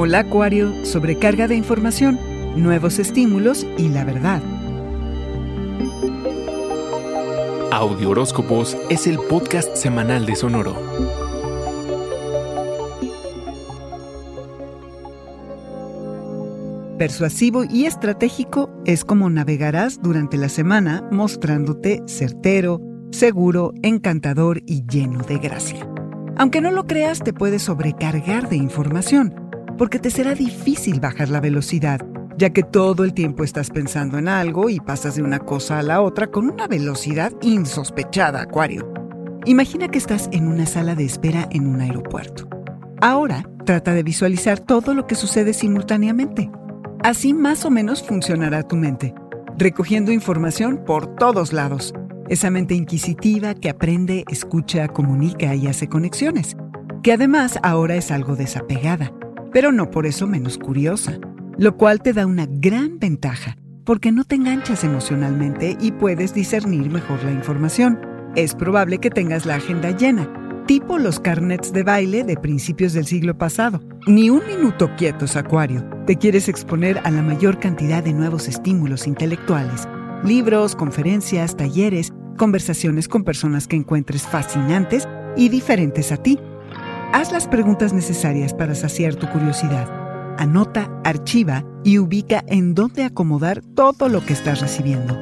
Hola Acuario, sobrecarga de información, nuevos estímulos y la verdad. Audio Horóscopos es el podcast semanal de Sonoro. Persuasivo y estratégico es como navegarás durante la semana mostrándote certero, seguro, encantador y lleno de gracia. Aunque no lo creas, te puedes sobrecargar de información, porque te será difícil bajar la velocidad, ya que todo el tiempo estás pensando en algo y pasas de una cosa a la otra con una velocidad insospechada, Acuario. Imagina que estás en una sala de espera en un aeropuerto. Ahora trata de visualizar todo lo que sucede simultáneamente. Así más o menos funcionará tu mente, recogiendo información por todos lados esa mente inquisitiva que aprende, escucha, comunica y hace conexiones, que además ahora es algo desapegada, pero no por eso menos curiosa, lo cual te da una gran ventaja, porque no te enganchas emocionalmente y puedes discernir mejor la información. Es probable que tengas la agenda llena, tipo los carnets de baile de principios del siglo pasado. Ni un minuto quietos, Acuario. Te quieres exponer a la mayor cantidad de nuevos estímulos intelectuales libros, conferencias, talleres, conversaciones con personas que encuentres fascinantes y diferentes a ti. Haz las preguntas necesarias para saciar tu curiosidad. Anota, archiva y ubica en dónde acomodar todo lo que estás recibiendo.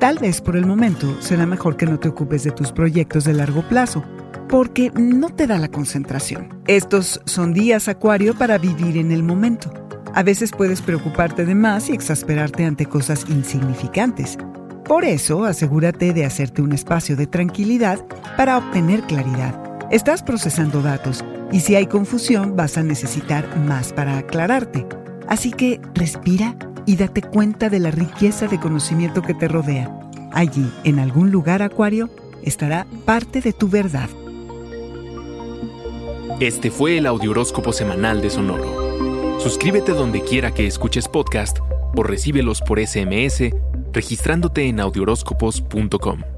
Tal vez por el momento será mejor que no te ocupes de tus proyectos de largo plazo, porque no te da la concentración. Estos son días, Acuario, para vivir en el momento. A veces puedes preocuparte de más y exasperarte ante cosas insignificantes. Por eso, asegúrate de hacerte un espacio de tranquilidad para obtener claridad. Estás procesando datos y si hay confusión vas a necesitar más para aclararte. Así que respira y date cuenta de la riqueza de conocimiento que te rodea. Allí, en algún lugar, Acuario, estará parte de tu verdad. Este fue el Audioróscopo Semanal de Sonoro. Suscríbete donde quiera que escuches podcast o recíbelos por SMS registrándote en audioróscopos.com.